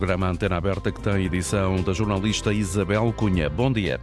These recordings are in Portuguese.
programa Antena Aberta que tem edição da jornalista Isabel Cunha. Bom dia.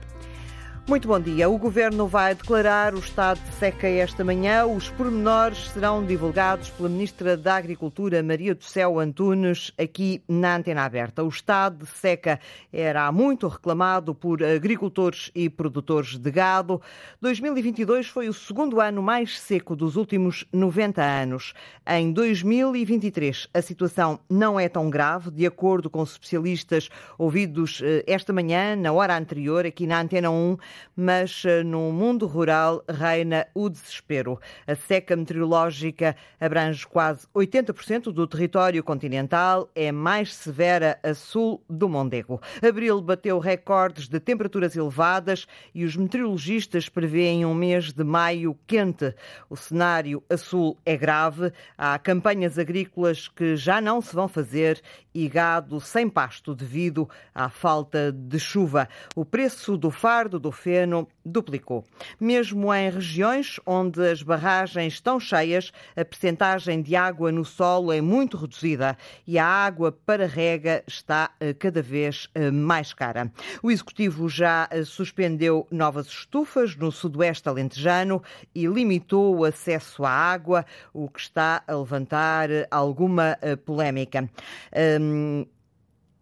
Muito bom dia. O Governo vai declarar o estado de seca esta manhã. Os pormenores serão divulgados pela Ministra da Agricultura, Maria do Céu Antunes, aqui na Antena Aberta. O estado de seca era muito reclamado por agricultores e produtores de gado. 2022 foi o segundo ano mais seco dos últimos 90 anos. Em 2023, a situação não é tão grave, de acordo com especialistas ouvidos eh, esta manhã, na hora anterior, aqui na Antena 1 mas eh, no mundo rural reina o desespero. A seca meteorológica abrange quase 80% do território continental, é mais severa a sul do Mondego. Abril bateu recordes de temperaturas elevadas e os meteorologistas prevêem um mês de maio quente. O cenário a sul é grave, há campanhas agrícolas que já não se vão fazer e gado sem pasto devido à falta de chuva. O preço do fardo do feno duplicou. Mesmo em regiões onde as barragens estão cheias, a percentagem de água no solo é muito reduzida e a água para rega está eh, cada vez eh, mais cara. O Executivo já eh, suspendeu novas estufas no sudoeste alentejano e limitou o acesso à água, o que está a levantar alguma polémica.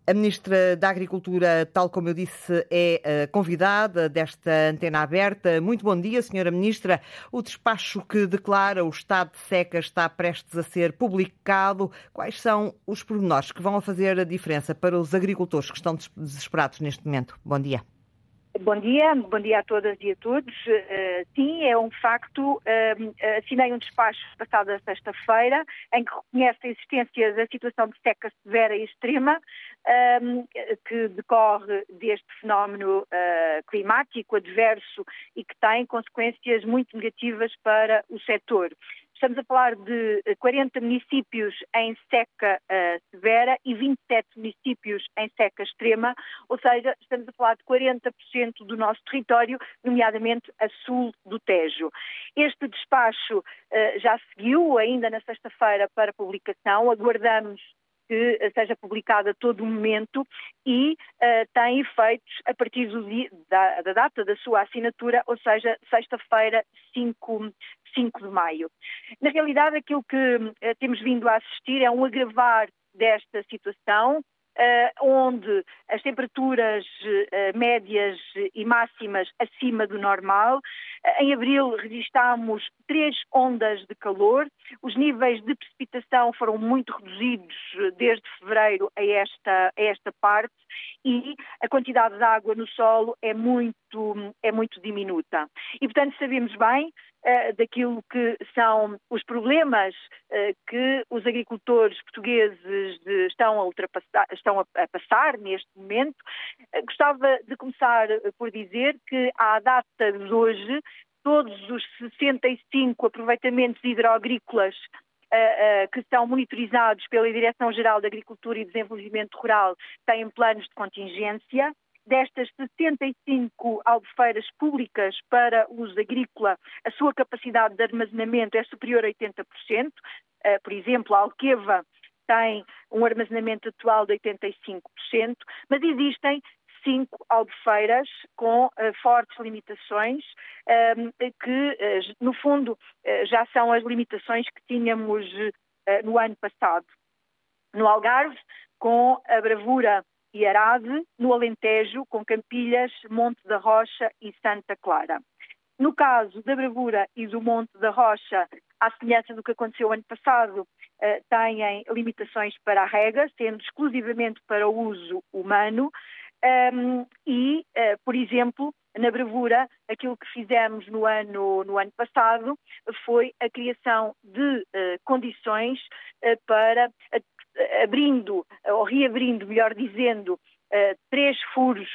A Ministra da Agricultura, tal como eu disse, é eh, convidada desta antena aberta. Muito bom dia, Senhora Ministra. O despacho que declara o estado de seca está prestes a ser publicado. Quais são os pormenores que vão fazer a diferença para os agricultores que estão desesperados neste momento? Bom dia. Bom dia, bom dia a todas e a todos. Uh, sim, é um facto. Uh, assinei um despacho passada sexta-feira em que reconhece a existência da situação de seca severa e extrema um, que decorre deste fenómeno uh, climático adverso e que tem consequências muito negativas para o setor. Estamos a falar de 40 eh, municípios em seca uh, severa e 27 municípios em seca extrema, ou seja, estamos a falar de 40% do nosso território, nomeadamente a sul do Tejo. Este despacho uh, já seguiu ainda na sexta-feira para publicação, aguardamos que seja publicada a todo momento e uh, tem efeitos a partir dia, da, da, data da sua assinatura, ou seja, sexta-feira, 5, 5 de maio. Na realidade, aquilo que uh, temos vindo a assistir é um agravar desta situação, onde as temperaturas uh, médias e máximas acima do normal. Uh, em abril registámos três ondas de calor, os níveis de precipitação foram muito reduzidos desde fevereiro a esta, a esta parte e a quantidade de água no solo é muito, é muito diminuta. E, portanto, sabemos bem daquilo que são os problemas uh, que os agricultores portugueses estão, a estão a, passar neste momento. Uh, gostava de começar por dizer que, à data de hoje, todos os 65 aproveitamentos hidroagrícolas que são monitorizados pela Direção-Geral de Agricultura e Desenvolvimento Rural têm planos de contingência. Destas 75 albufeiras públicas para uso agrícola, a sua capacidade de armazenamento é superior a 80%. Uh, por exemplo, a Alqueva tem um armazenamento atual de 85%, mas existem cinco albufeiras com uh, fortes limitações, uh, que, uh, no fundo, eh, já são as limitações que tínhamos no ano passado. No Algarve, com a Bravura e Arade, no Alentejo, com Campilhas, Monte da Rocha e Santa Clara. No caso da Bravura e do Monte da Rocha, à semelhança do que aconteceu ano passado, têm limitações para a rega, sendo exclusivamente para o uso humano. Um, e, uh, por exemplo, na bravura, aquilo que fizemos no ano, no ano passado foi a criação de uh, condições uh, para, abrindo, ou reabrindo, melhor dizendo, três furos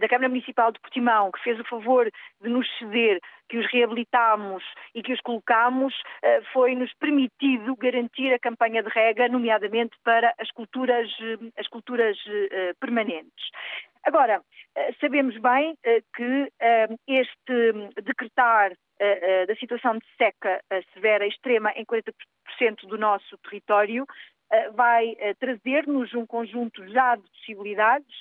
da Câmara Municipal de Portimão, que fez o favor de nos ceder, que os reabilitámos e que os colocámos, uh, foi-nos permitido garantir a campanha de rega, nomeadamente para as culturas, as culturas permanentes. Agora, sabemos bem que este decretar da situação de seca severa extrema em 40% do nosso território vai trazer-nos um conjunto já de possibilidades,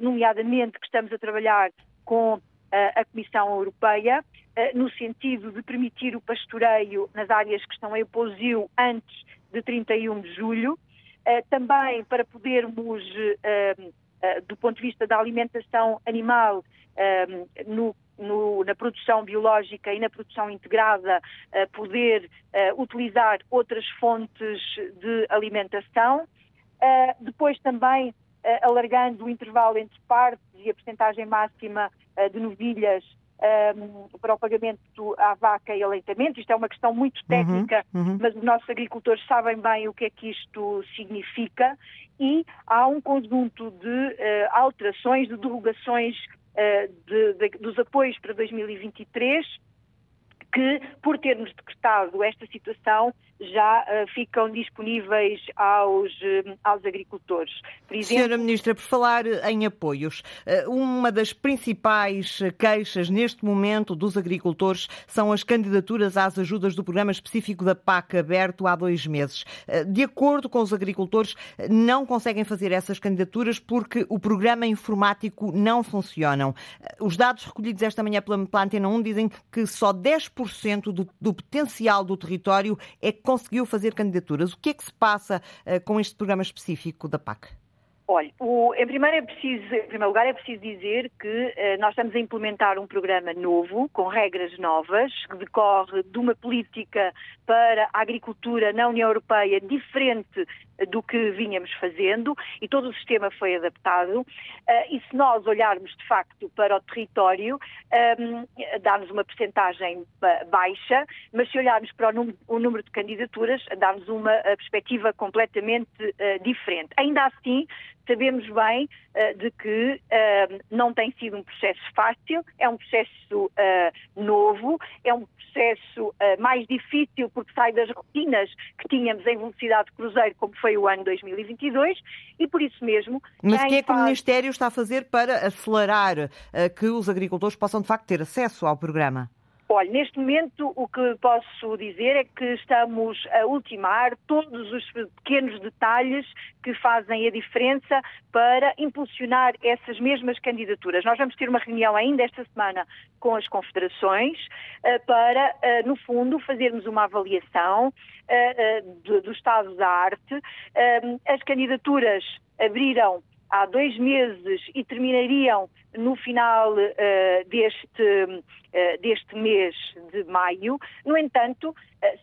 nomeadamente que estamos a trabalhar com a Comissão Europeia, no sentido de permitir o pastoreio nas áreas que estão em pousio antes de 31 de julho, também para podermos, do ponto de vista da alimentação animal, no no, na produção biológica e na produção integrada uh, poder uh, utilizar outras fontes de alimentação. Uh, depois também alargando o intervalo entre partes e a percentagem máxima de novilhas um, para o pagamento à vaca e aleitamento. Isto é uma questão muito uhum, técnica, uhum, uhum. mas os nossos agricultores sabem bem o que é que isto significa e há um conjunto de uh, alterações, de derrogações de, de, dos apoios para 2023 que, por termos decretado esta situação, já uh, ficam disponíveis aos, uh, aos agricultores. Por exemplo... Senhora Ministra, por falar em apoios, uh, uma das principais queixas neste momento dos agricultores são as candidaturas às ajudas do programa específico da PAC aberto há dois meses. De acordo com os agricultores, não conseguem fazer essas candidaturas porque o programa informático não funciona. Os dados recolhidos esta manhã pela Antena 1 dizem que só 10% do, do potencial do território é conseguiu fazer candidaturas. O que é que se passa uh, com este programa específico da PAC? Olha, o, em, primeiro é preciso, em primeiro lugar é preciso dizer que uh, nós estamos a implementar um programa novo, com regras novas, que decorre de uma política para a agricultura na União Europeia diferente do que vínhamos fazendo e todo o sistema foi adaptado. Uh, e se nós olharmos de facto para o território, dá-nos uma percentagem baixa, mas se olharmos para o número, de candidaturas, dá-nos uma perspectiva completamente uh, diferente. Ainda assim, sabemos bem uh, de que uh, não tem sido um processo fácil, é um processo uh, novo, é um processo mais difícil porque sai das rotinas que tínhamos em velocidade de cruzeiro, como foi o ano 2022, e por isso mesmo. Mas o que é que faz... o Ministério está a fazer para acelerar que os agricultores possam de facto ter acesso ao programa? Olha, neste momento o que posso dizer é que estamos a ultimar todos os pequenos detalhes que fazem a diferença para impulsionar essas mesmas candidaturas. Nós vamos ter uma reunião ainda esta semana com as confederações eh, para, eh, no fundo, fazermos uma avaliação eh, do estado da arte. As candidaturas abriram há dois meses e terminariam no final uh, deste, uh, deste mês de maio. No entanto, uh,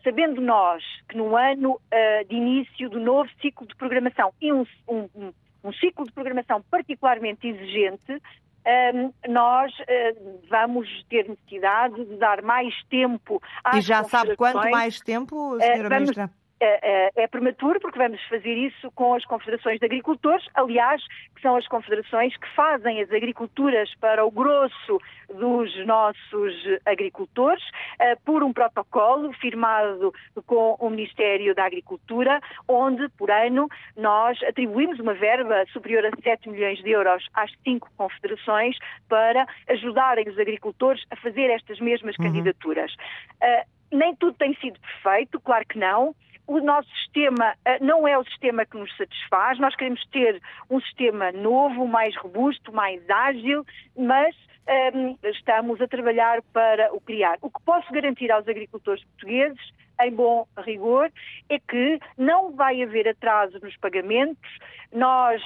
sabendo nós que no ano de início do novo ciclo de programação e um, um, um ciclo de programação particularmente exigente, um, nós uh, vamos ter necessidade de dar mais tempo às E já sabe quanto mais tempo, senhora uh, vamos, Ministra? É, é, é, prematuro porque vamos fazer isso com as confederações de agricultores, aliás, que são as confederações que fazem as agriculturas para o grosso dos nossos agricultores, eh, por um protocolo firmado com o Ministério da Agricultura, onde por ano nós atribuímos uma verba superior a 7 milhões de euros às cinco confederações para ajudarem os agricultores a fazer estas mesmas uhum. candidaturas. Uh, nem tudo tem sido perfeito, claro que não o nosso sistema eh, não é o sistema que nos satisfaz. Nós queremos ter um sistema novo, mais robusto, mais ágil, mas um, ehm, estamos a trabalhar para o criar. O que posso garantir aos agricultores portugueses, em bom rigor, é que não vai haver atraso nos pagamentos. Nós,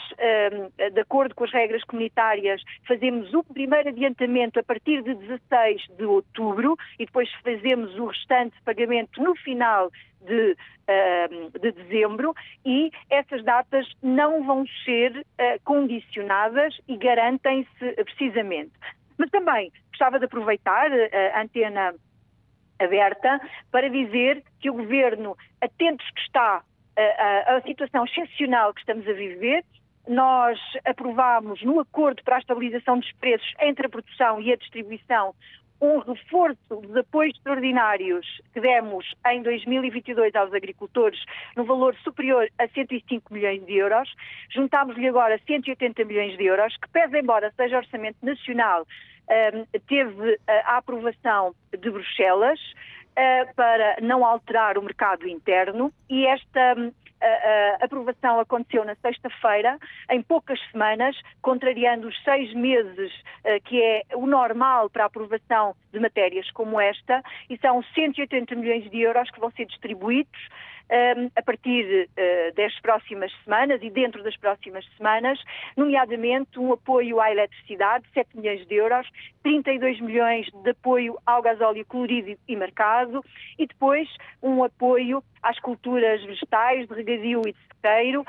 um, ehm, de acordo com as regras comunitárias, fazemos o primeiro adiantamento a partir de 16 de outubro e depois fazemos o restante pagamento no final de, uh, de dezembro e essas datas não vão ser uh, condicionadas e garantem-se precisamente. Mas também gostava de aproveitar eh, a antena aberta para dizer que o Governo, atentos que está à situação excepcional que estamos a viver, nós aprovámos no acordo para a estabilização dos preços entre a produção e a distribuição um reforço dos apoios extraordinários que demos em 2022 aos agricultores no valor superior a 105 milhões de euros. Juntámos-lhe agora 180 milhões de euros, que pese embora seja orçamento nacional, teve a aprovação de Bruxelas uh, para não alterar o mercado interno e esta a aprovação aconteceu na sexta-feira, em poucas semanas, contrariando os seis meses que é o normal para a aprovação de matérias como esta, e são 180 milhões de euros que vão ser distribuídos a partir uh, das próximas semanas e dentro das próximas semanas, nomeadamente um apoio à eletricidade, 7 milhões de euros, 32 milhões de apoio ao gasóleo colorido e marcado e depois um apoio às culturas vegetais, de regadio e de sequeiro, uh,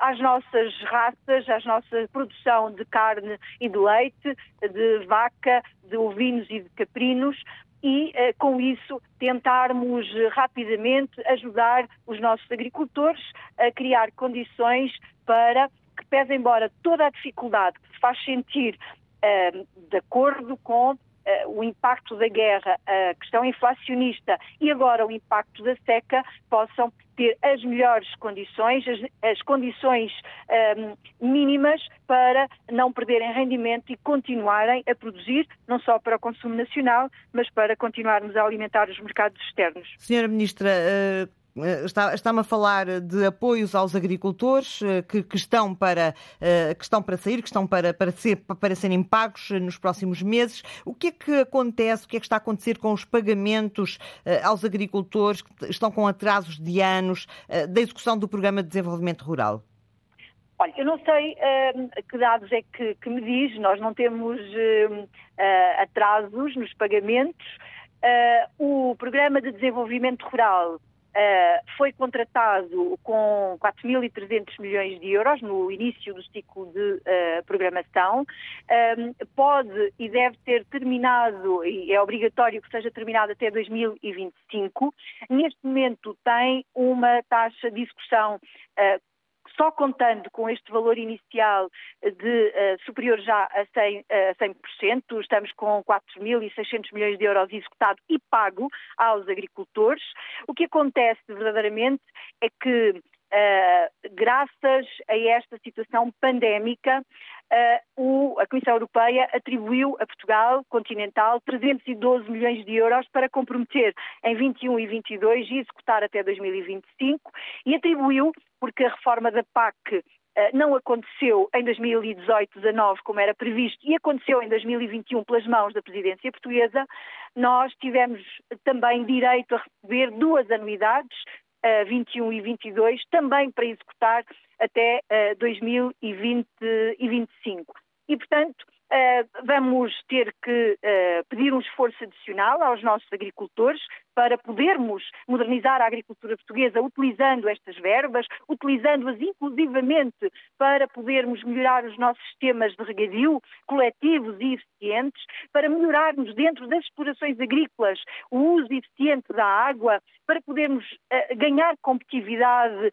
às nossas raças, à nossa produção de carne e de leite, de vaca, de ovinos e de caprinos, e, eh, com isso, tentarmos rapidamente ajudar os nossos agricultores a criar condições para que, pese embora toda a dificuldade que se faz sentir eh, de acordo com o impacto da guerra, a questão inflacionista e agora o impacto da seca possam ter as melhores condições, as, as condições um, mínimas para não perderem rendimento e continuarem a produzir, não só para o consumo nacional, mas para continuarmos a alimentar os mercados externos. Senhora Ministra, uh está-me está a falar de apoios aos agricultores eh, que, que, estão, para, eh, que estão para sair, que estão para, para, ser, para serem pagos nos próximos meses. O que é que acontece, o que é que está a acontecer com os pagamentos aos agricultores que estão com atrasos de anos da execução do Programa de Desenvolvimento Rural? Olha, eu não sei uh, que dados é que, que, me diz, nós não temos uh, uh, atrasos nos pagamentos. o Programa de Desenvolvimento Rural Uh, foi contratado com 4.300 milhões de euros no início do ciclo de uh, programação. Um, pode e deve ser terminado, e é obrigatório que seja terminado até 2025. Neste momento tem uma taxa de execução uh, só contando com este valor inicial de uh, superior já a 100%, uh, 100% estamos com 4.600 milhões de euros executado e pago aos agricultores. O que acontece verdadeiramente é que Uh, graças a esta situação pandémica, uh, o, a Comissão Europeia atribuiu a Portugal continental 312 milhões de euros para comprometer em 21 e 22 e executar até 2025 e atribuiu porque a reforma da PAC eh, não aconteceu em 2018-19 como era previsto e aconteceu em 2021 pelas mãos da presidência portuguesa, nós tivemos também direito a receber duas anuidades, 21 eh, e 22, também para executar até 2025. Eh, e, portanto, vamos ter que pedir um esforço adicional aos nossos agricultores, para podermos modernizar a agricultura portuguesa utilizando estas verbas, utilizando-as inclusivamente para podermos melhorar os nossos sistemas de regadio coletivos e eficientes, para melhorarmos dentro das explorações agrícolas o uso eficiente da água, para podermos uh, ganhar competitividade, uh,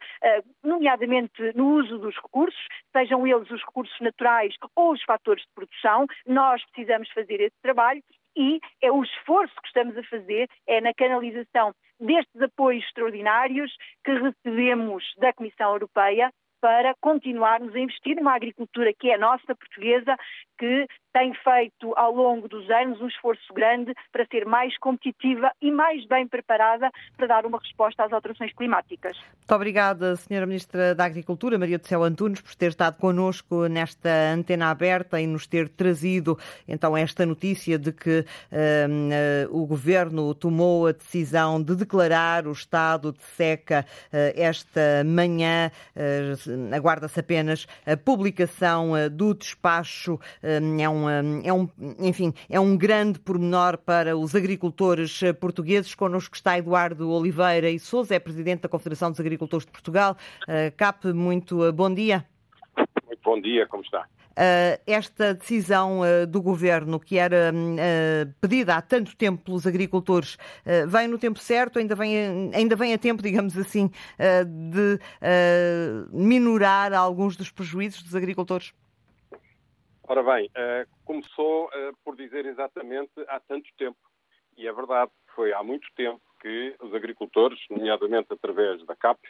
nomeadamente no uso dos recursos, sejam eles os recursos naturais ou os fatores de produção. Nós precisamos fazer esse trabalho e é o esforço que estamos a fazer é na canalização destes apoios extraordinários que recebemos da Comissão Europeia para continuarmos a investir numa agricultura que é nossa, portuguesa, que tem feito ao longo dos anos um esforço grande para ser mais competitiva e mais bem preparada para dar uma resposta às alterações climáticas. Muito obrigada, Sra. Ministra da Agricultura, Maria do Céu Antunes, por ter estado connosco nesta antena aberta e nos ter trazido então esta notícia de que uh, uh, o Governo tomou a decisão de declarar o estado de seca uh, esta manhã. Aguarda-se apenas a publicação do despacho. É um é um, enfim, é um grande pormenor para os agricultores eh, portugueses. Connosco está Eduardo Oliveira e Souza, é presidente da Confederação dos Agricultores de Portugal. Uh, CAP, muito uh, bom dia. Muito bom dia, como está? esta decisão do governo, que era pedida há tanto tempo pelos agricultores, vem no tempo certo, ainda vem, ainda vem a tempo, digamos assim, de minorar alguns dos prejuízos dos agricultores? Ora bem, uh, começou uh, por dizer exatamente há tanto tempo. E é verdade, foi há muito tempo que os agricultores, nomeadamente através da CAP,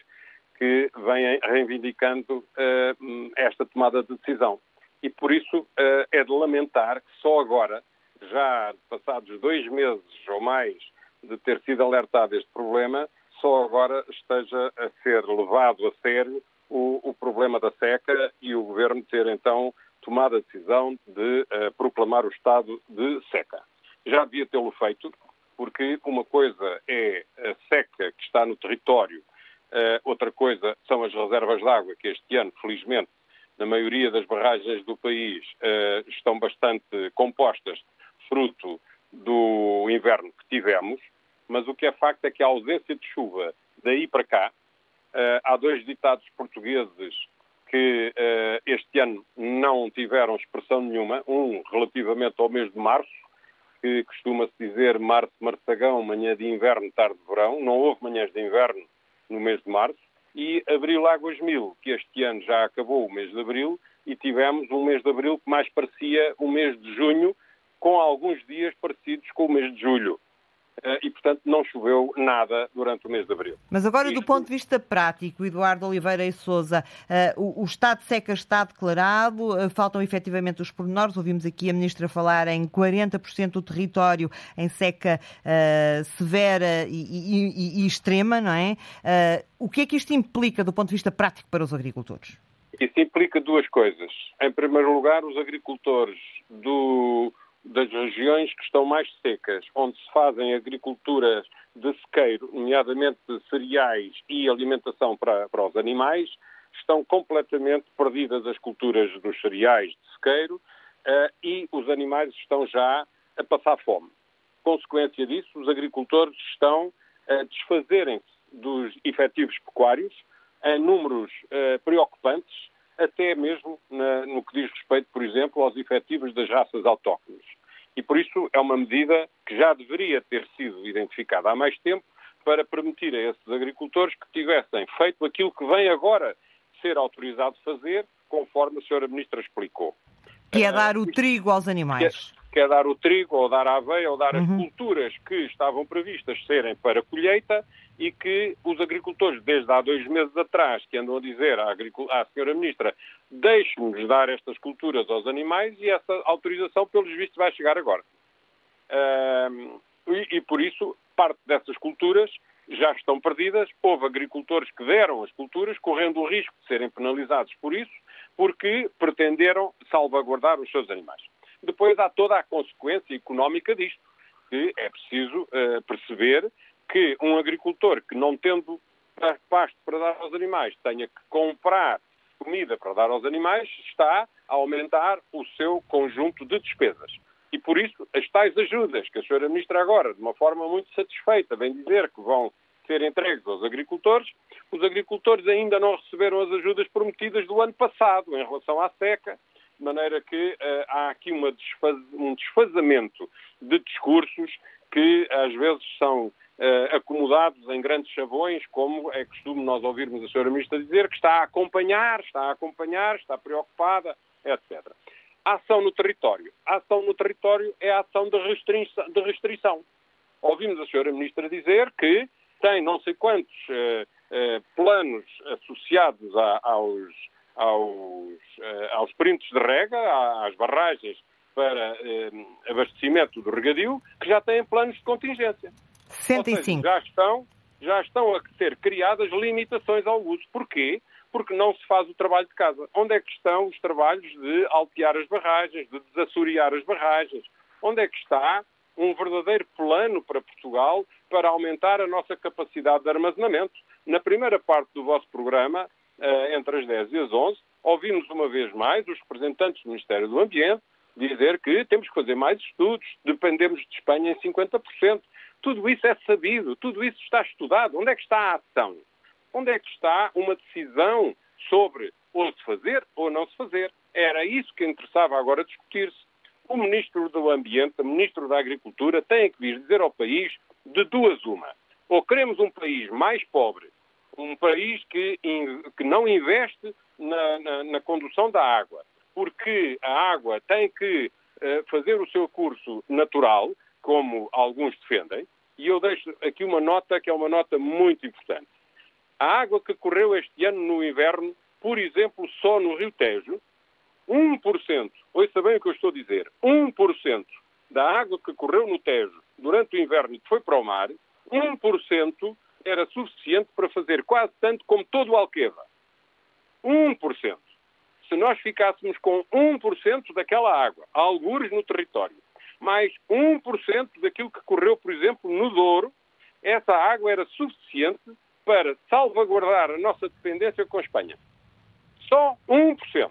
que vêm reivindicando uh, esta tomada de decisão. E por isso é de lamentar que só agora, já passados dois meses ou mais de ter sido alertado este problema, só agora esteja a ser levado a sério o, o problema da seca e o Governo ter então tomado a decisão de uh, proclamar o estado de seca. Já devia tê-lo feito, porque uma coisa é a seca que está no território, uh, outra coisa são as reservas de água, que este ano, felizmente, na maioria das barragens do país, uh, estão bastante compostas, fruto do inverno que tivemos, mas o que é facto é que a ausência de chuva daí para cá, há dois ditados portugueses que uh, este ano não tiveram expressão nenhuma, um relativamente ao mês de março, que costuma-se dizer março, marçagão, manhã de inverno, tarde de verão, não houve manhãs de inverno no mês de março, e abril águas mil, que este ano já acabou o mês de abril, e tivemos um mês de abril que mais parecia o mês de junho, com alguns dias parecidos com o mês de julho. Eh, e, portanto, não choveu nada durante o mês de abril. Mas agora, Isto... do ponto de vista prático, Eduardo Oliveira e Souza, uh, o, estado de seca está declarado, uh, faltam efetivamente os pormenores. Ouvimos aqui a Ministra falar em 40% do território em seca uh, severa e, e, e, extrema, não é? o que é que isto implica do ponto de vista prático para os agricultores? Isso implica duas coisas. Em primeiro lugar, os agricultores do das regiões que estão mais secas, onde se fazem agriculturas de sequeiro, nomeadamente cereais e alimentação para, para os animais, estão completamente perdidas as culturas dos cereais de sequeiro uh, e os animais estão já a passar fome. Consequência disso, os agricultores estão a desfazerem-se dos efetivos pecuários em números uh, preocupantes até mesmo na, no que diz respeito, por exemplo, aos efetivos das raças autóctones. E por isso é uma medida que já deveria ter sido identificada há mais tempo para permitir a esses agricultores que tivessem feito aquilo que vem agora ser autorizado fazer, conforme a senhora Ministra explicou. Que é dar o trigo aos animais quer dar o trigo, ou dar a aveia, ou dar uhum. as culturas que estavam previstas serem para colheita e que os agricultores, desde há dois meses atrás, que andam a dizer à, à senhora Ministra, deixe-nos dar estas culturas aos animais e essa autorização, pelos vistos, vai chegar agora. Uh, e, e, por isso, parte dessas culturas já estão perdidas. Houve agricultores que deram as culturas, correndo o risco de serem penalizados por isso, porque pretenderam salvaguardar os seus animais. Depois há toda a consequência económica disto, que é preciso uh, perceber que um agricultor que não tendo pasto para dar aos animais tenha que comprar comida para dar aos animais, está a aumentar o seu conjunto de despesas. E por isso, as tais ajudas que a senhora Ministra agora, de uma forma muito satisfeita, vem dizer que vão ser entregues aos agricultores, os agricultores ainda não receberam as ajudas prometidas do ano passado em relação à seca, de maneira que uh, há aqui desfaz, um desfazamento de discursos que às vezes são uh, acomodados em grandes chavões, como é costume nós ouvirmos a senhora Ministra dizer, que está a acompanhar, está a acompanhar, está preocupada, etc. Ação no território. Ação no território é a ação de restrição. De restrição. Ouvimos a senhora Ministra dizer que tem não sei quantos uh, planos associados a, aos aos, aos printos de rega, às barragens para abastecimento do regadio, que já têm planos de contingência. 65. Seja, já estão, já estão a ser criadas limitações ao uso. Porquê? Porque não se faz o trabalho de casa. Onde é que estão os trabalhos de altear as barragens, de desassorear as barragens? Onde é que está um verdadeiro plano para Portugal para aumentar a nossa capacidade de armazenamento? Na primeira parte do vosso programa, eh, entre as 10 e as 11, ouvimos uma vez mais os representantes do Ministério do Ambiente dizer que temos que fazer mais estudos, dependemos de Espanha em 50%. Tudo isso é sabido, tudo isso está estudado. Onde é que está a ação? Onde é que está uma decisão sobre ou se fazer ou não se fazer? Era isso que interessava agora discutir-se. O Ministro do Ambiente, o Ministro da Agricultura, tem que vir dizer ao país de duas uma. Ou queremos um país mais pobre um país que, que não investe na, na, na, condução da água, porque a água tem que uh, fazer o seu curso natural, como alguns defendem, e eu deixo aqui uma nota que é uma nota muito importante. A água que correu este ano no inverno, por exemplo, só no Rio Tejo, 1%, ouça bem o que eu estou a dizer, 1% da água que correu no Tejo durante o inverno e que foi para o mar, 1% era suficiente para fazer quase tanto como todo o Alqueva. 1%. Se nós ficássemos com 1% daquela água, algures no território, mais 1% daquilo que correu, por exemplo, no Douro, essa água era suficiente para salvaguardar a nossa dependência com a Espanha. Só 1%.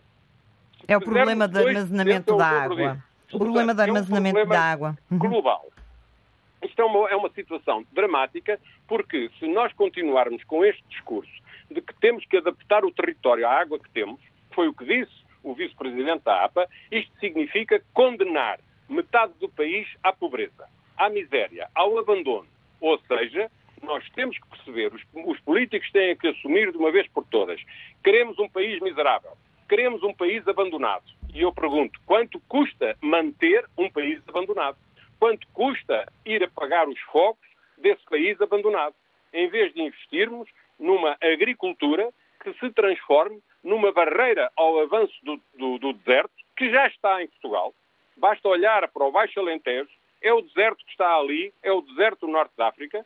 É o problema do armazenamento da água. O problema do armazenamento da água. Uhum. Global. Isto é uma, é uma situação dramática, porque se nós continuarmos com este discurso de que temos que adaptar o território à água que temos, foi o que disse o vice-presidente da APA, isto significa condenar metade do país à pobreza, à miséria, ao abandono. Ou seja, nós temos que perceber, os, os, políticos têm que assumir de uma vez por todas. Queremos um país miserável, queremos um país abandonado. E eu pergunto, quanto custa manter um país abandonado? Quanto custa ir a pagar os focos desse país abandonado? Em vez de investirmos numa agricultura que se transforme numa barreira ao avanço do, do, do deserto, que já está em Portugal. Basta olhar para o Baixo Alentejo, é o deserto que está ali, é o deserto do Norte da África,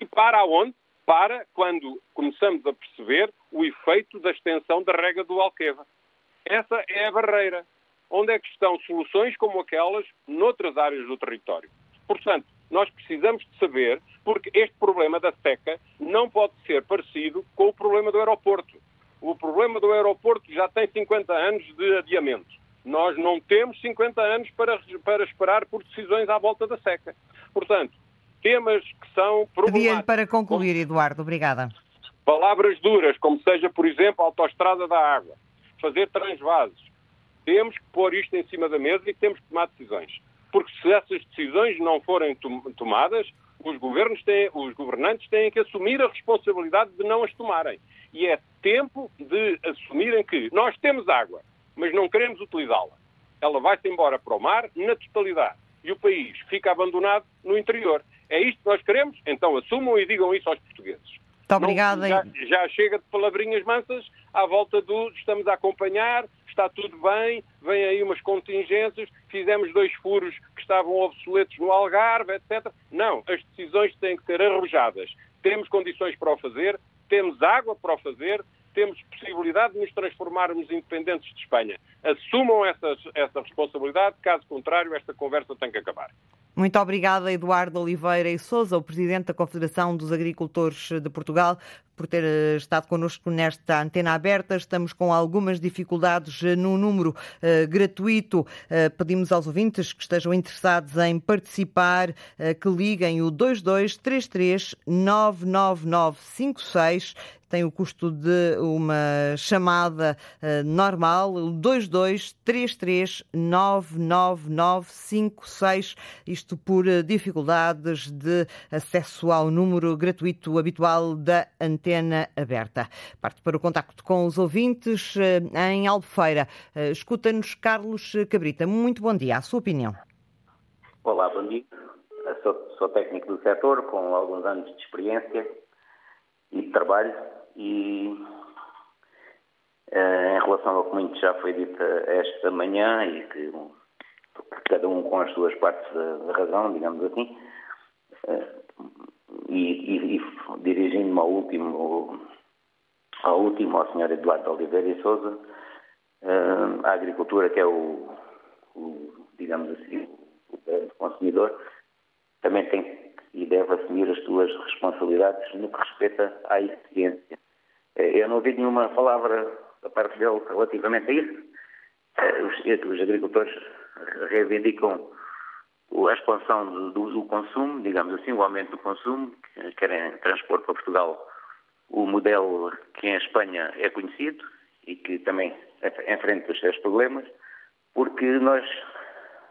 e para onde? Para quando começamos a perceber o efeito da extensão da rega do Alqueva. Essa é a barreira. Onde é que estão soluções como aquelas noutras áreas do território? Portanto, nós precisamos de saber, porque este problema da seca não pode ser parecido com o problema do aeroporto. O problema do aeroporto já tem 50 anos de adiamento. Nós não temos 50 anos para, para esperar por decisões à volta da seca. Portanto, temas que são problemáticos. para concluir, Eduardo. Obrigada. Palavras duras, como seja, por exemplo, a autoestrada da água, fazer transvases. Temos que pôr isto em cima da mesa e temos que tomar decisões. Porque se essas decisões não forem tomadas, os, governos têm, os governantes têm que assumir a responsabilidade de não as tomarem. E é tempo de assumirem que nós temos água, mas não queremos utilizá-la. Ela vai-se embora para o mar na totalidade. E o país fica abandonado no interior. É isto que nós queremos? Então assumam e digam isso aos portugueses. Muito obrigada. Já, já, chega de palavrinhas mansas à volta do estamos a acompanhar, está tudo bem, vem aí umas contingências, fizemos dois furos que estavam obsoletos no Algarve, etc. Não, as decisões têm que ser arrojadas. Temos condições para o fazer, temos água para o fazer, temos possibilidade de nos transformarmos independentes de Espanha. Assumam essas, essa responsabilidade, caso contrário, esta conversa tem que acabar. Muito obrigada, Eduardo Oliveira e Souza, o Presidente da Confederação dos Agricultores de Portugal, por ter eh, estado connosco nesta antena aberta. Estamos com algumas dificuldades eh, no número uh, gratuito. Uh, pedimos aos ouvintes que estejam interessados em participar, uh, que liguem o 2233 99956 tem o custo de uma chamada uh, normal, 2233999956, isto por dificuldades de acesso ao número gratuito habitual da antena aberta. Parte para o contacto com os ouvintes uh, em Albufeira. Escuta-nos Carlos Cabrita. Muito bom dia. A sua opinião. Olá, bom dia. Sou, sou técnico do setor com alguns anos de experiência e de trabalho e eh, em relação ao que muito já foi dito esta manhã e que cada um com as suas partes da razão, digamos assim, eh, e, e, e dirigindo-me ao último, ao último, ao Sr. Eduardo Oliveira e Souza, eh, a agricultura, que é o, o digamos assim, o grande consumidor, também tem e deve assumir as suas responsabilidades no que respeita à eficiência. Eh, eu não ouvi nenhuma palavra da parte dele relativamente a isso. Eh, os, os agricultores reivindicam a expansão do, do, consumo, digamos assim, o aumento do consumo, querem transpor para Portugal o modelo que em Espanha é conhecido e que também enfrenta os seus problemas, porque nós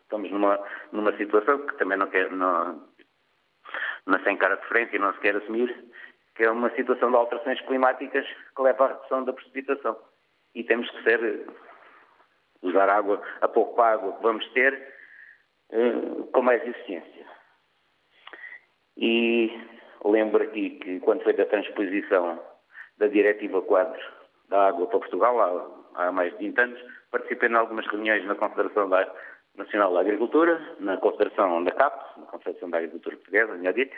estamos numa, numa situação que também não, quer, não, não sem cara de frente e não se quer assumir, que é uma situação de alterações climáticas que leva à redução da precipitação. E temos que ser, usar água, a pouco água que vamos ter, eh, com mais eficiência. E lembro aqui que quando foi da transposição da Diretiva Quadro da Água para Portugal, há, há mais de 20 anos, participei em algumas reuniões na Confederação da, Nacional da Agricultura, na Confederação da CAP, na Confederação da Agricultura Portuguesa, melhor dito,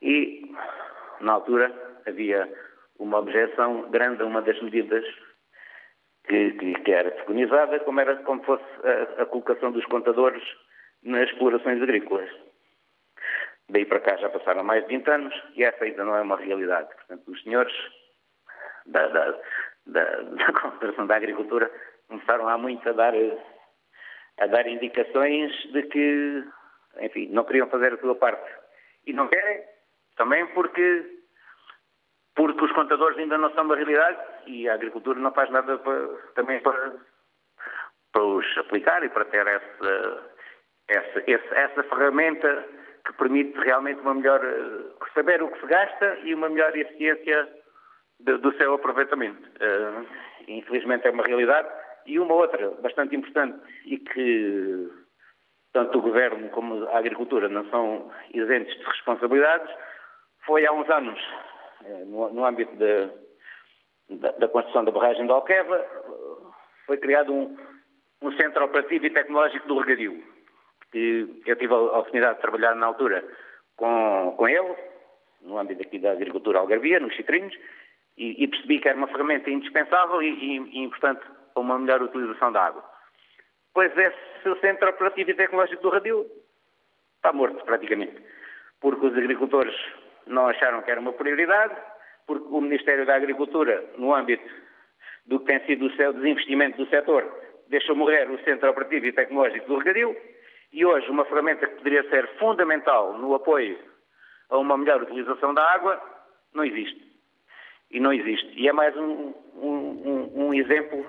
e na altura havia uma objeção grande a uma das medidas que, que, que era preconizada, como era como fosse a, a, colocação dos contadores nas explorações agrícolas. Daí para cá já passaram mais de 20 anos e essa ainda não é uma realidade. Portanto, os senhores da, da, da, da Confederação da Agricultura começaram há muito a dar, a dar indicações de que, enfim, não queriam fazer a sua parte. E não querem, também porque porque os contadores ainda não são uma realidade e a agricultura não faz nada para, também para, para os aplicar e para ter essa, essa, essa, essa ferramenta que permite realmente uma melhor saber o que se gasta e uma melhor eficiência do, do seu aproveitamento. Uh, infelizmente é uma realidade. E uma outra bastante importante e que tanto o Governo como a Agricultura não são isentos de responsabilidades, foi há uns anos eh, no, âmbito de, da, da, construção da barragem de Alqueva, foi criado um, um centro operativo e tecnológico do regadio. Que eu tive a oportunidade de trabalhar na altura com, com ele, no âmbito aqui da agricultura algarvia, nos citrinhos, e, e, percebi que era uma ferramenta indispensável e, e, e importante para uma melhor utilização da água. Pois esse centro operativo e tecnológico do regadio está morto praticamente, porque os agricultores não acharam que era uma prioridade, porque o Ministério da Agricultura, no âmbito do que tem sido o desinvestimento do setor, deixou morrer o Centro Operativo e Tecnológico do Regadio e hoje uma ferramenta que poderia ser fundamental no apoio a uma melhor utilização da água não existe. E não existe. E é mais um, um, um exemplo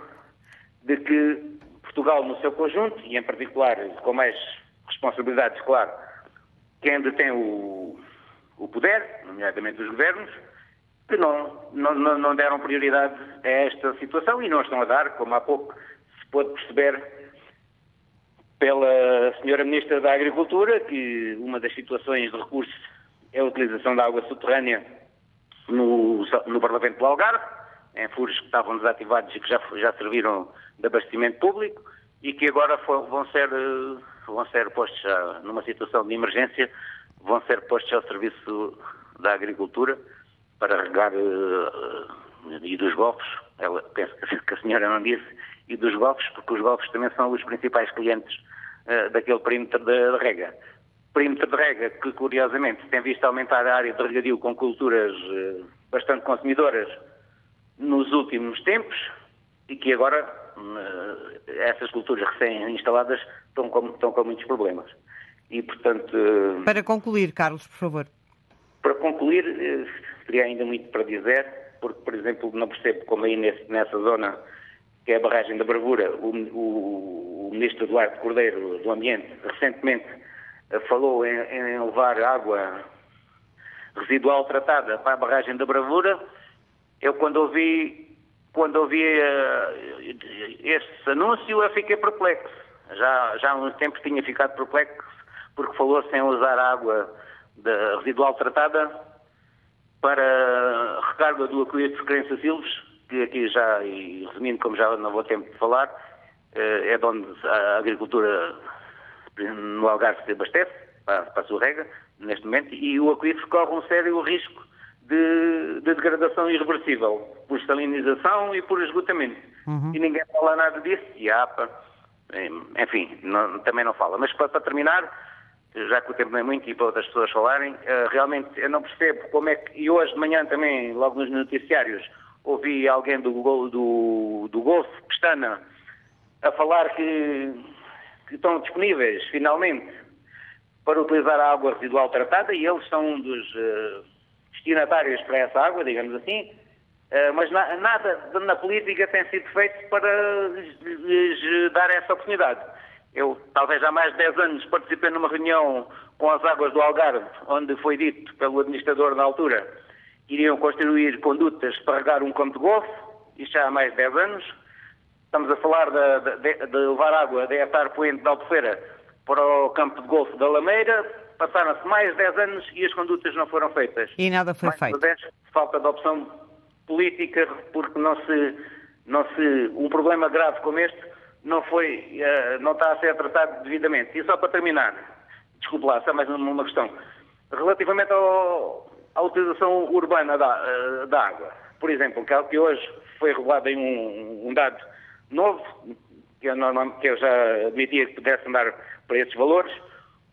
de que Portugal, no seu conjunto, e em particular com mais responsabilidades, claro, quem detém o, o poder, nomeadamente os governos, que não, não, não deram prioridade a esta situação e não estão a dar, como há pouco se pôde perceber pela senhora Ministra da Agricultura, que uma das situações de recurso é a utilização da água subterrânea no, no Parlamento do Algarve, em furos que estavam desativados e que já, já serviram de abastecimento público e que agora vão ser, vão ser postos numa situação de emergência vão ser postos ao serviço da agricultura para regar uh, e dos golfos, ela penso que a senhora não disse, e dos golfos, porque os golfos também são os principais clientes uh, daquele perímetro de, rega. Perímetro de rega que, curiosamente, tem visto aumentar a área de regadio com culturas uh, bastante consumidoras nos últimos tempos e que agora essas culturas recém-instaladas estão com, estão com muitos problemas. E, portanto. Para concluir, Carlos, por favor. Para concluir, teria ainda muito para dizer, porque, por exemplo, não percebo como aí nesse, nessa zona, que é a barragem da Bravura, o, o, o ministro Eduardo Cordeiro do Ambiente, recentemente eh, falou em, em levar água residual tratada para a barragem da Bravura. Eu, quando ouvi quando ouvi uh, esse anúncio, eu fiquei perplexo. Já, já há uns tempos tinha ficado perplexo porque falou-se em usar água residual tratada para recarga do aquífero Crença Silves, que aqui já, e resumindo como já não vou tempo de falar, eh, é de onde a agricultura no Algarve se abastece, para, para a sua rega, neste momento, e o aquífero corre um sério risco de, de degradação irreversível, por salinização e por esgotamento. Uhum. E ninguém fala nada disso, e a APA, enfim, não, também não fala. Mas para, para terminar, já que o tempo não é muito e para outras pessoas falarem, uh, realmente eu não percebo como é que, e hoje de manhã também, logo nos noticiários, ouvi alguém do, do, do Golfo, Pestana, a falar que, que, estão disponíveis, finalmente, para utilizar a água residual tratada e eles são um dos uh, destinatários para essa água, digamos assim, uh, mas na, nada na política tem sido feito para lhes, dar essa oportunidade. Eu, talvez há mais de 10 anos, participei numa reunião com as águas do Algarve, onde foi dito pelo administrador na altura iriam construir condutas para regar um campo de golfe, isto já há mais de 10 anos. Estamos a falar de, de, de levar água da hectare poente de Albufeira para o campo de golfe da Lameira. Passaram-se mais de 10 anos e as condutas não foram feitas. E nada foi mais feito. De 10, falta de opção política, porque não se, não se, um problema grave como este não foi, uh, não está a ser tratado devidamente. E só para terminar, desculpe lá, só mais uma questão. Relativamente ao, à utilização urbana da, uh, da água. Por exemplo, que hoje foi revelado em um, um dado novo, que eu, normal, que eu já admitia que pudesse andar para esses valores,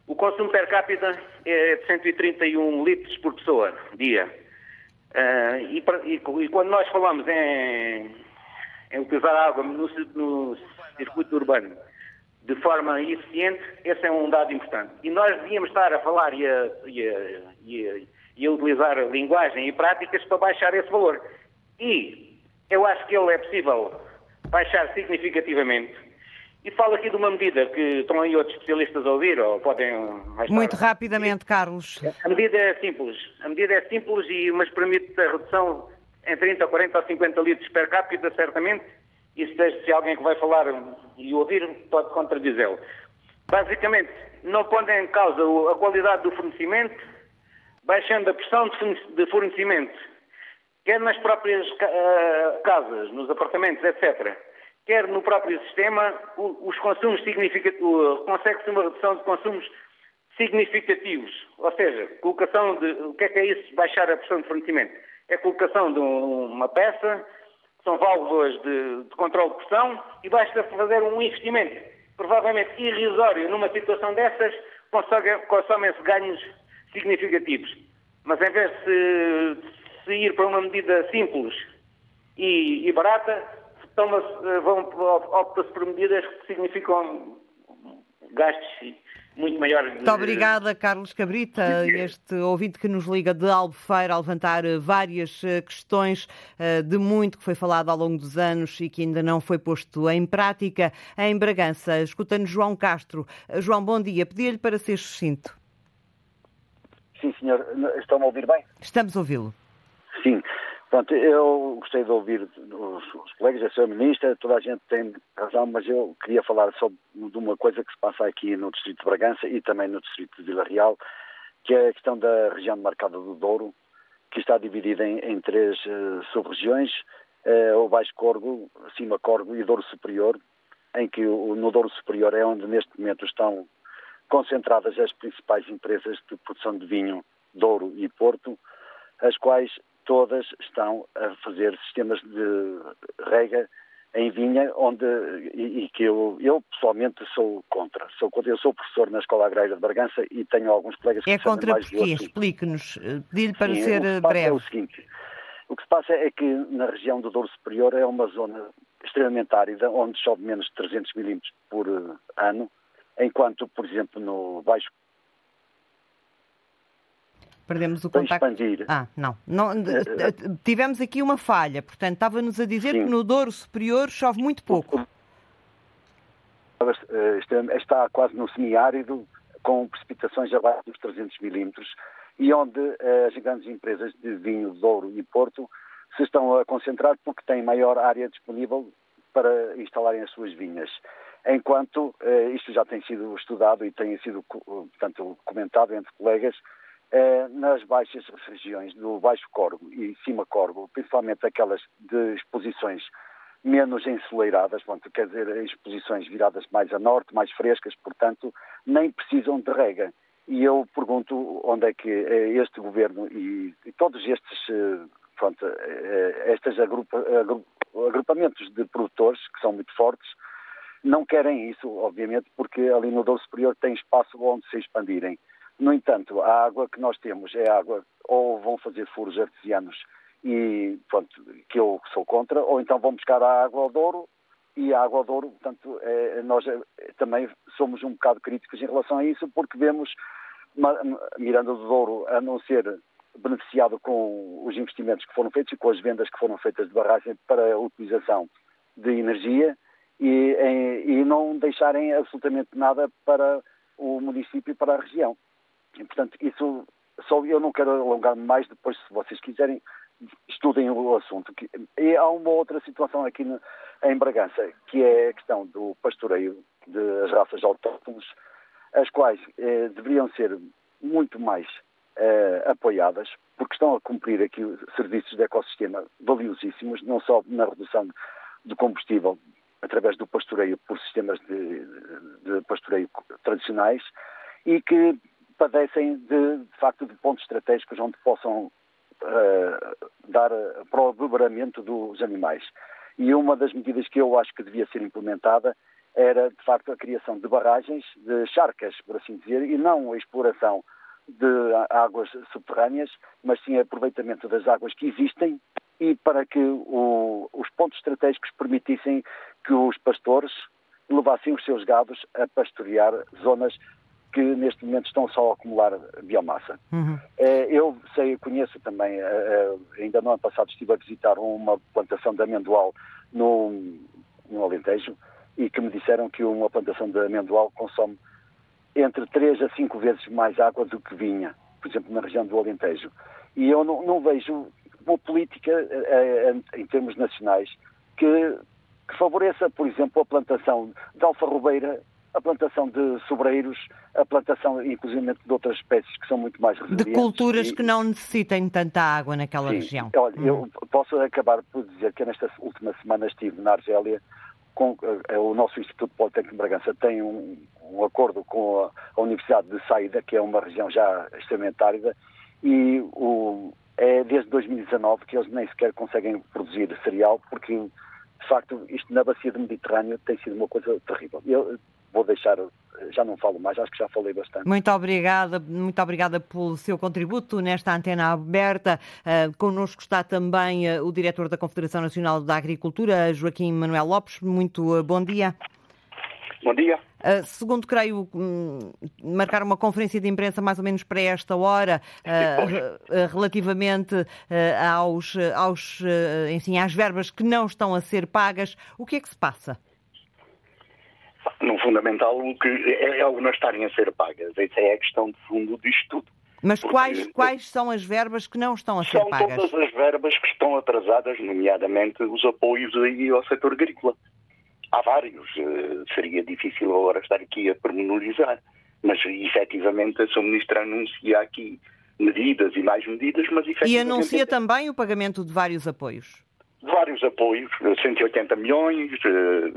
o consumo per capita é de 131 litros por pessoa, dia. Uh, e, e, e, quando nós falamos em, em utilizar água no, no, circuito urbano de forma eficiente, esse é um dado importante. E nós devíamos estar a falar e a, e a, a, e a utilizar linguagem e práticas para baixar esse valor. E eu acho que ele é possível baixar significativamente. E falo aqui de uma medida que estão aí outros especialistas a ouvir, ou podem... Muito rapidamente, Carlos. A medida é simples. A medida é simples, e, mas permite a redução em 30, 40 ou 50 litros per capita, certamente. E se alguém que vai falar e ouvir, pode contradizê-lo. Basicamente, não pondo em causa a qualidade do fornecimento, baixando a pressão de fornecimento quer nas próprias uh, casas, nos apartamentos, etc., quer no próprio sistema, os consumos significativos, consegue-se uma redução de consumos significativos. Ou seja, colocação de. O que é que é isso? Baixar a pressão de fornecimento? É a colocação de uma peça, são válvulas de, de controle de pressão e basta fazer um investimento, provavelmente irrisório, numa situação dessas, consomem-se ganhos significativos. Mas em vez de se ir para uma medida simples e, e barata, eh, vão, opta-se por medidas que significam gastos muito maiores. Muito obrigada, Carlos Cabrita, este ouvinte que nos liga de Albufeira a levantar eh, várias eh, questões de muito que foi falado ao longo dos anos e que ainda não foi posto em prática. Em Bragança, escuta-nos João Castro. João, bom dia. Pedia-lhe para ser sucinto. Sim, senhor. Estão a ouvir bem? Estamos a ouvi-lo. Sim. Pronto, eu gostei de ouvir os, os colegas, a senhora ministra, toda a gente tem razão, mas eu queria falar sobre de uma coisa que se passa aqui no Distrito de Bragança e também no Distrito de Vila Real, que é a questão da região marcada do Douro, que está dividida em, em três uh, sub-regiões, uh, o Baixo Corgo, Cima Corgo e Douro Superior, em que o, no Douro Superior é onde neste momento estão concentradas as principais empresas de produção de vinho, Douro e Porto, as quais todas estão a fazer sistemas de rega em vinha, onde e, e, que eu, eu pessoalmente sou contra. Sou contra. Eu sou professor na Escola Agrária de Bragança e tenho alguns colegas que É contra por quê? Explique-nos. Eh, Pedir-lhe para Sim, ser eh, breve. É o seguinte. O que se passa é que na região do Douro Superior é uma zona extremamente árida, onde chove menos de 300 milímetros por eh, ano, enquanto, por exemplo, no Baixo Perdemos o contacto. expandir. Ah, não. não tivemos aqui uma falha. Portanto, estava-nos a dizer Sim. que no Douro Superior chove muito pouco. Está quase no semiárido, com precipitações abaixo dos 300 milímetros, e onde as grandes empresas de vinho, Douro e Porto se estão a concentrar porque têm maior área disponível para instalarem as suas vinhas. Enquanto isto já tem sido estudado e tem sido portanto, comentado entre colegas, eh, nas baixas regiões do Baixo Corgo e Cima Corgo, principalmente aquelas de exposições menos ensoleiradas, portanto, quer dizer, exposições viradas mais a norte, mais frescas, portanto, nem precisam de rega. E eu pergunto onde é que eh, este governo e, e todos estes, eh, pronto, estes agrupa, agrupamentos de produtores, que são muito fortes, não querem isso, obviamente, porque ali no Douro Superior tem espaço onde se expandirem. No entanto, a água que nós temos é água, ou vão fazer furos artesianos, e pronto, que eu sou contra, ou então vão buscar a água ao Douro, e a água ao Douro, portanto, é, nós é, também somos um bocado críticos em relação a isso, porque vemos Miranda do Douro a não ser beneficiado com os investimentos que foram feitos e com as vendas que foram feitas de barragem para a utilização de energia e, e não deixarem absolutamente nada para o município e para a região. E, portanto, isso só eu não quero alongar-me mais, depois, se vocês quiserem, estudem o assunto. E há uma outra situação aqui em Bragança, que é a questão do pastoreio das raças autóctones, as quais eh, deveriam ser muito mais eh, apoiadas, porque estão a cumprir aqui serviços de ecossistema valiosíssimos, não só na redução do combustível através do pastoreio por sistemas de, de pastoreio tradicionais e que padecem de, de facto de pontos estratégicos onde possam uh, dar para o beberamento dos animais. E uma das medidas que eu acho que devia ser implementada era, de facto, a criação de barragens, de charcas, por assim dizer, e não a exploração de águas subterrâneas, mas sim aproveitamento das águas que existem e para que o, os pontos estratégicos permitissem que os pastores levassem os seus gados a pastorear zonas que neste momento estão só a acumular biomassa. Uhum. Eh, eu sei, conheço também, eh, eh, ainda no ano passado estive a visitar uma plantação de amendoal no, no Alentejo e que me disseram que uma plantação de amendoal consome entre 3 a 5 vezes mais água do que vinha, por exemplo, na região do Alentejo. E eu não, não vejo uma política em termos nacionais que, que favoreça, por exemplo, a plantação de alfarrobeira a plantação de sobreiros, a plantação, inclusive, de outras espécies que são muito mais resilientes. De culturas e... que não necessitem tanta água naquela Sim. região. Olha, hum. eu posso acabar por dizer que nesta última semana estive na Argélia com, uh, o nosso Instituto Politécnico de Bragança tem um, um acordo com a, a, Universidade de Saída, que é uma região já extremamente árida, e o, é desde 2019 que eles nem sequer conseguem produzir cereal, porque, de facto, isto na bacia do Mediterrâneo tem sido uma coisa terrível. Eu, vou deixar, já não falo mais, acho que já falei bastante. Muito obrigada, muito obrigada pelo seu contributo nesta antena aberta. Uh, connosco está também uh, o diretor da Confederação Nacional da Agricultura, Joaquim Manuel Lopes. Muito uh, bom dia. Bom dia. Uh, segundo creio, um, marcar uma conferência de imprensa mais ou menos para esta hora, uh, relativamente uh, aos, aos, enfim, às verbas que não estão a ser pagas. O que é que se passa? no fundamental, o que é, é algo não estarem a ser pagas. Essa é a questão de fundo disto tudo. Mas Porque, quais, quais são as verbas que não estão a ser são pagas? São todas as verbas que estão atrasadas, nomeadamente os apoios aí ao setor agrícola. Há vários, eh, seria difícil agora estar aqui a pormenorizar, mas efetivamente a Sra. Ministra anuncia aqui medidas e mais medidas, mas efetivamente... E anuncia também o pagamento de vários apoios? Vários apoios, 180 milhões, eh,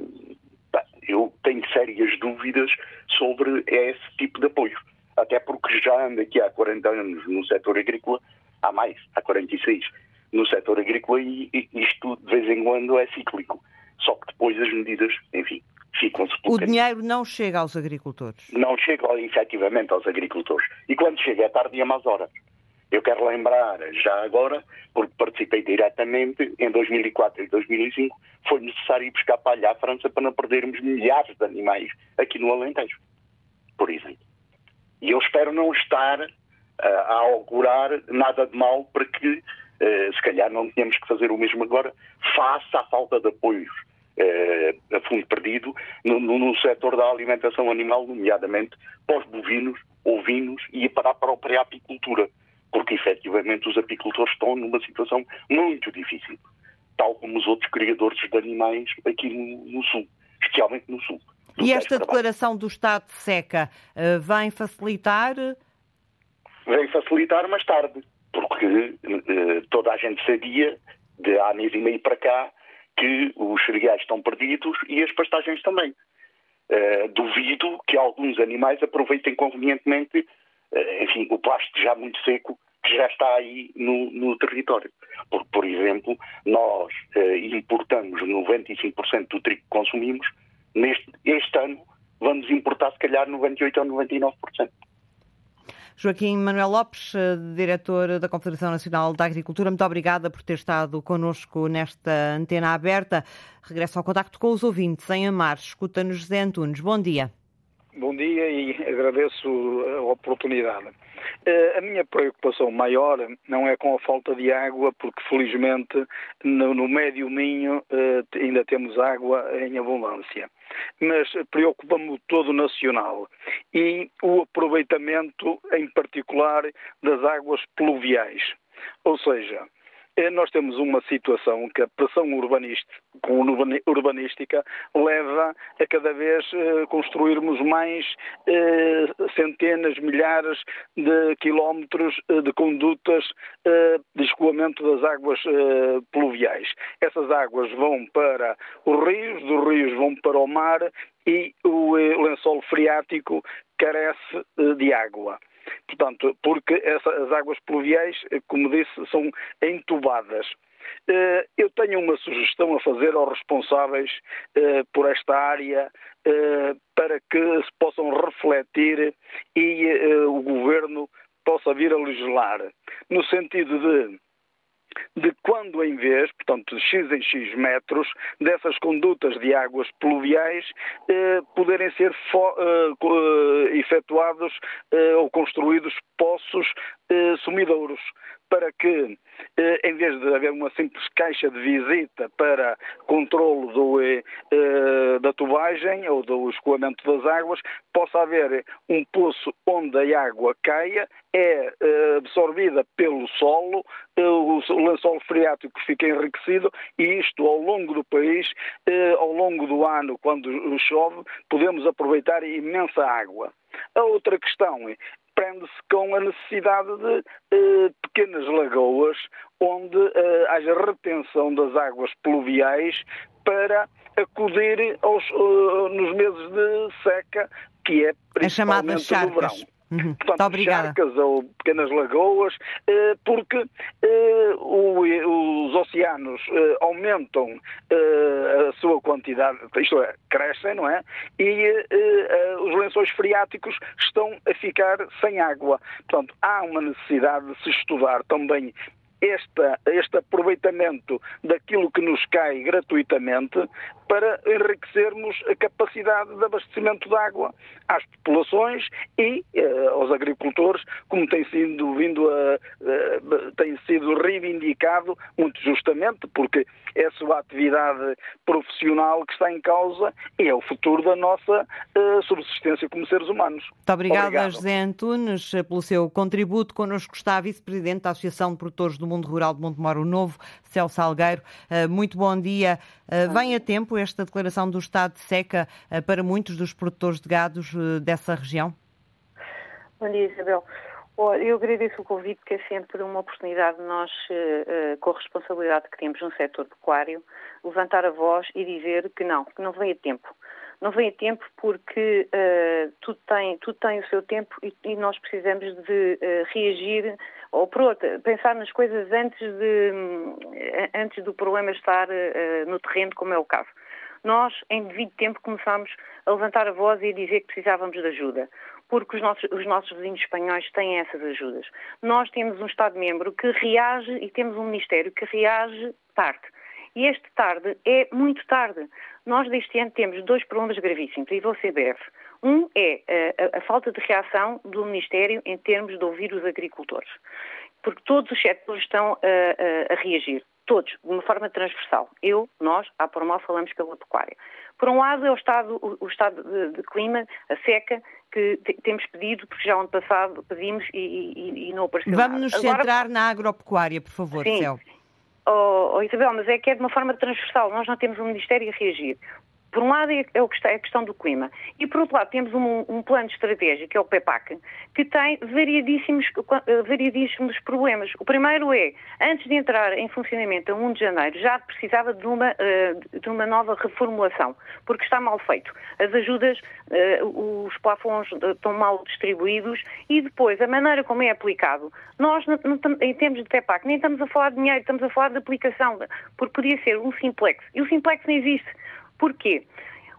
eu tenho sérias dúvidas sobre esse tipo de apoio. Até porque já ando aqui há 40 anos no setor agrícola, há mais, há 46, no setor agrícola e isto de vez em quando é cíclico. Só que depois as medidas, enfim, ficam-se O dinheiro não chega aos agricultores? Não chega efetivamente aos agricultores. E quando chega é tarde e a más horas. Eu quero lembrar, já agora, porque participei diretamente, em 2004 e 2005, foi necessário ir buscar palha à França para não perdermos milhares de animais aqui no Alentejo, por exemplo. E eu espero não estar uh, a augurar nada de mal para que, uh, se calhar, não tenhamos que fazer o mesmo agora, face à falta de apoios a fundo perdido no, no, no setor da alimentação animal, nomeadamente para os bovinos, ovinos e para a própria apicultura porque efetivamente os apicultores estão numa situação muito difícil, tal como os outros criadores de animais aqui no, no Sul, especialmente no Sul. E esta declaração do estado de seca uh, vem facilitar? Vem facilitar mais tarde, porque uh, toda a gente sabia, de há mês e meio para cá, que os cereais estão perdidos e as pastagens também. Uh, duvido que alguns animais aproveitem convenientemente eh, enfim, o plástico já muito seco que já está aí no, no território. Porque, por exemplo, nós eh, importamos 95% do trigo que consumimos, neste este ano vamos importar se calhar 98% ou 99%. Joaquim Manuel Lopes, eh, diretor da Confederação Nacional da Agricultura, muito obrigada por ter estado connosco nesta antena aberta. Regresso ao contacto com os ouvintes em Amar. Escuta-nos José Antunes. Bom dia. Bom dia e agradeço a oportunidade. Eh, a minha preocupação maior não é com a falta de água, porque felizmente no, Médio Minho eh, ainda temos água em abundância. Mas preocupa-me o todo nacional e o aproveitamento, em particular, das águas pluviais. Ou seja, nós temos uma situação que a pressão urbanística leva a cada vez eh, construirmos mais eh, centenas, milhares de quilómetros de condutas de escoamento das águas pluviais. Essas águas vão para os rios, dos rios vão para o mar e o lençol freático carece de água. Portanto, porque essa, as águas pluviais, como disse, são entubadas. Eh, eu tenho uma sugestão a fazer aos responsáveis eh, por esta área eh, para que se possam refletir e o governo possa vir a legislar, no sentido de de quando em vez, portanto, de X em X metros, dessas condutas de águas pluviais eh, poderem ser eh, efetuados eh, ou construídos poços sumidouros para que, eh, em vez de haver uma simples caixa de visita para controlo do, eh, eh, da tubagem ou do escoamento das águas, possa haver um poço onde a água caia, é absorvida pelo solo, o lençol freático fica enriquecido e isto ao longo do país, ao longo do ano, quando chove, podemos aproveitar imensa água. A outra questão prende-se com a necessidade de eh, pequenas lagoas onde eh, haja retenção das águas pluviais para acudir aos, uh, nos meses de seca, que é principalmente no verão. Uhum. Portanto, charcas ou pequenas lagoas, eh, porque eh, os oceanos eh, aumentam a sua quantidade, isto é, crescem, não é? E os lençóis freáticos estão a ficar sem água. Portanto, há uma necessidade de se estudar também esta, este aproveitamento daquilo que nos cai gratuitamente para enriquecermos a capacidade de abastecimento de água às populações e eh, aos agricultores, como tem sido vindo a, eh, tem sido reivindicado muito justamente, porque é a sua atividade profissional que está em causa e é o futuro da nossa eh, subsistência como seres humanos. Muito obrigada, Obrigado. José Antunes, pelo seu contributo. Connosco está a vice-presidente da Associação de Produtores do Mundo Rural de Montemoro Novo, Celso Salgueiro. Muito bom dia. Vem a tempo esta declaração do estado de seca eh, para muitos dos produtores de gados eh, dessa região? Bom dia, Isabel. Eu agradeço o convite, que é sempre uma oportunidade de nós, eh, com a responsabilidade que temos no setor pecuário, levantar a voz e dizer que não, que não vem a tempo. Não vem a tempo porque uh, tudo, tem, tudo tem o seu tempo e, e nós precisamos de uh, reagir ou pensar nas coisas antes, de, antes do problema estar uh, no terreno, como é o caso nós, em devido tempo, começámos a levantar a voz e a dizer que precisávamos de ajuda porque os nossos, os nossos, vizinhos espanhóis têm essas ajudas. Nós temos um Estado-membro que reage e temos um Ministério que reage tarde. E este tarde é muito tarde. Nós, deste ano, temos dois problemas gravíssimos, e vou ser breve. Um é a, a, a falta de reação do Ministério em termos de ouvir os agricultores, porque todos os setores estão a, a reagir todos, de uma forma transversal. Eu, nós, à Promal, falamos pela pecuária. Por um lado é o estado, o, o estado de, de, clima, a seca, que temos pedido, porque já ano passado pedimos e, e, e não apareceu Vamos nos centrar na agropecuária, por favor, sim. Céu. Oh, oh, Isabel, mas é que é de uma forma transversal. Nós não temos um Ministério a reagir. Por um lado é, é a questão do clima e por outro lado temos um, um plano estratégico, que é o PEPAC, que tem variadíssimos, eh, variadíssimos problemas. O primeiro é, antes de entrar em funcionamento a 1 de janeiro, já precisava de uma, eh, de uma nova reformulação, porque está mal feito. As ajudas, eh, os plafons estão mal distribuídos e depois a maneira como é aplicado. Nós, em termos de PEPAC, nem estamos a falar de dinheiro, estamos a falar de aplicação, porque podia ser um simplex. E o simplex não existe. Porquê?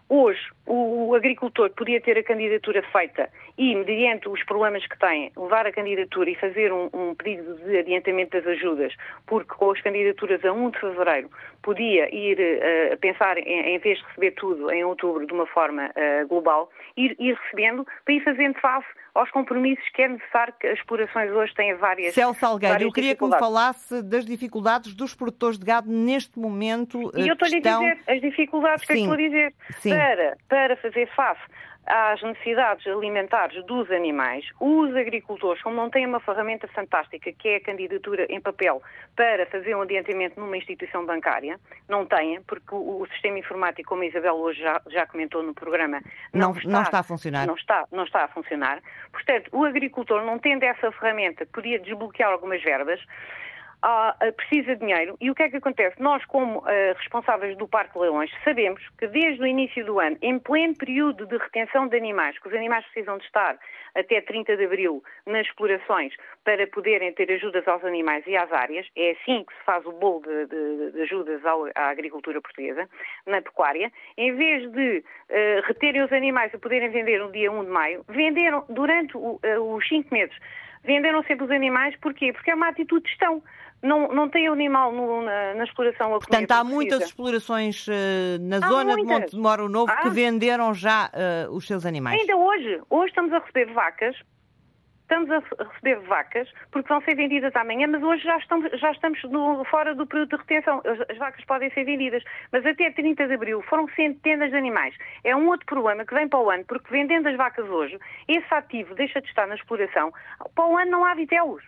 Hoje, o agricultor podia ter a candidatura feita e, mediante os problemas que tem, levar a candidatura e fazer um, um, pedido de adiantamento das ajudas, porque com as candidaturas a 1 de fevereiro podia ir uh, pensar, em, em, vez de receber tudo em outubro de uma forma uh, global, ir, ir recebendo para ir fazendo face aos compromissos que é necessário que as explorações hoje têm várias. Céu Salgueiro, eu queria que me falasse das dificuldades dos produtores de gado neste momento. E eu estou-lhe estão... a dizer as dificuldades que eu estou a dizer. Sim. Para, para fazer face às necessidades alimentares dos animais, os agricultores, como não têm uma ferramenta fantástica, que é a candidatura em papel para fazer um adiantamento numa instituição bancária, não têm, porque o, sistema informático, como a Isabel hoje já, já comentou no programa, não, não, está, não, está, a funcionar. Não está, não está a funcionar. Portanto, o agricultor, não tendo essa ferramenta, podia desbloquear algumas verbas, precisa de dinheiro. E o que é que acontece? Nós, como uh, responsáveis do Parque Leões, sabemos que desde o início do ano, em pleno período de retenção de animais, que os animais precisam de estar até 30 de abril nas explorações para poderem ter ajudas aos animais e às áreas, é assim que se faz o bolo de, de, de ajudas ao, à agricultura portuguesa, na pecuária, em vez de uh, reterem os animais e poderem vender no dia 1 de maio, venderam durante o, os 5 meses venderam sempre os animais, porquê? Porque é uma atitude de gestão. Não, não tem animal no, na, na, exploração a Portanto, há muitas explorações uh, na há zona muitas. de Monte de Moro Novo ah. que venderam já uh, os seus animais. Ainda hoje. Hoje estamos a receber vacas estamos a receber vacas porque vão ser vendidas amanhã, mas hoje já estamos, já estamos no, fora do período de retenção. As, as, vacas podem ser vendidas, mas até 30 de abril foram centenas de animais. É um outro problema que vem para o ano, porque vendendo as vacas hoje, esse ativo deixa de estar na exploração. Para o ano não há vitelos.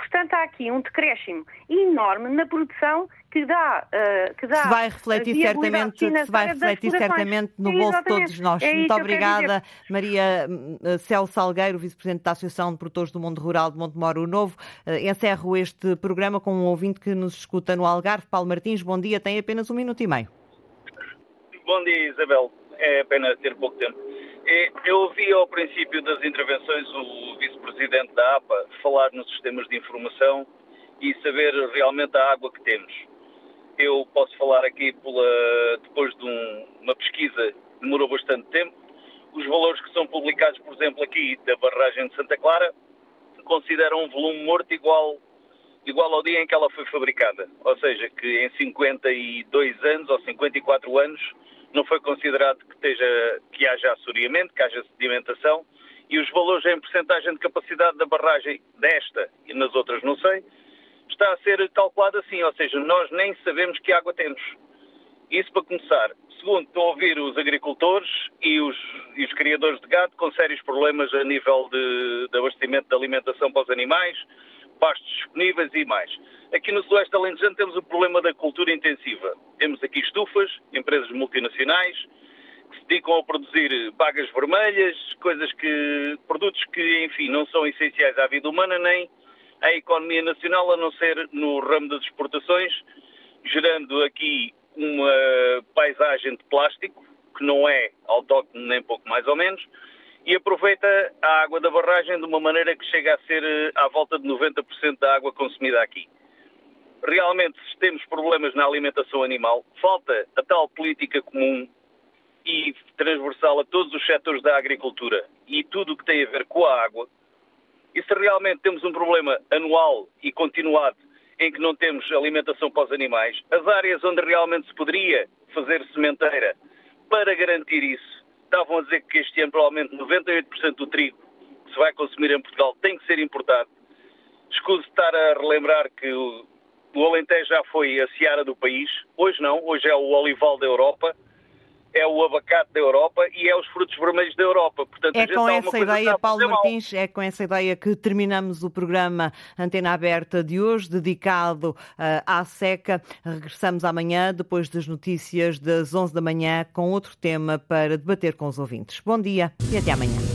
Portanto, há aqui um decréscimo enorme na produção que dá, uh, que dá se vai refletir certamente, se vai refletir certamente no bolso de todos nós. É Muito obrigada, Maria uh, Céu Salgueiro, vice-presidente da Associação de Produtores do Mundo Rural de Montemoro Novo. Uh, encerro este programa com um ouvinte que nos escuta no Algarve, Paulo Martins. Bom dia, tem apenas um minuto e meio. Bom dia, Isabel. É pena ter pouco tempo. Eu ouvi ao princípio das intervenções o vice-presidente da APA falar nos sistemas de informação e saber realmente a água que temos. Eu posso falar aqui pela, depois de um, uma pesquisa que demorou bastante tempo. Os valores que são publicados, por exemplo, aqui da barragem de Santa Clara, consideram um volume morto igual, igual ao dia em que ela foi fabricada. Ou seja, que em 52 anos ou 54 anos não foi considerado que, esteja, que haja assoreamento, que haja sedimentação, e os valores em porcentagem de capacidade da barragem desta e nas outras não sei, está a ser calculado assim, ou seja, nós nem sabemos que água temos. Isso para começar. Segundo, estou a ouvir os agricultores e os, e os criadores de gado com sérios problemas a nível de, de abastecimento de alimentação para os animais, pastos disponíveis e mais. Aqui no Sudoeste Alentejano temos o problema da cultura intensiva. Temos aqui estufas, empresas multinacionais, que se dedicam a produzir bagas vermelhas, coisas que, produtos que, enfim, não são essenciais à vida humana nem à economia nacional, a não ser no ramo das exportações, gerando aqui uma paisagem de plástico, que não é autóctone nem pouco mais ou menos, e aproveita a água da barragem de uma maneira que chega a ser eh, à volta de 90% da água consumida aqui. Realmente, se temos problemas na alimentação animal, falta a tal política comum e transversal a todos os setores da agricultura e tudo o que tem a ver com a água. E se realmente temos um problema anual e continuado em que não temos alimentação para os animais, as áreas onde realmente se poderia fazer sementeira para garantir isso estavam a dizer que este ano provavelmente 98% do trigo que se vai consumir em Portugal tem que ser importado. Escuso estar a relembrar que o, o Alentejo já foi a seara do país. Hoje não, hoje é o olival da Europa é o abacate da Europa e é os frutos vermelhos da Europa. Portanto, é com essa ideia, Paulo Martins, é com essa ideia que terminamos o programa Antena Aberta de hoje, dedicado uh, à seca. Regressamos amanhã, depois das notícias das 11 da manhã, com outro tema para debater com os ouvintes. Bom dia e até amanhã.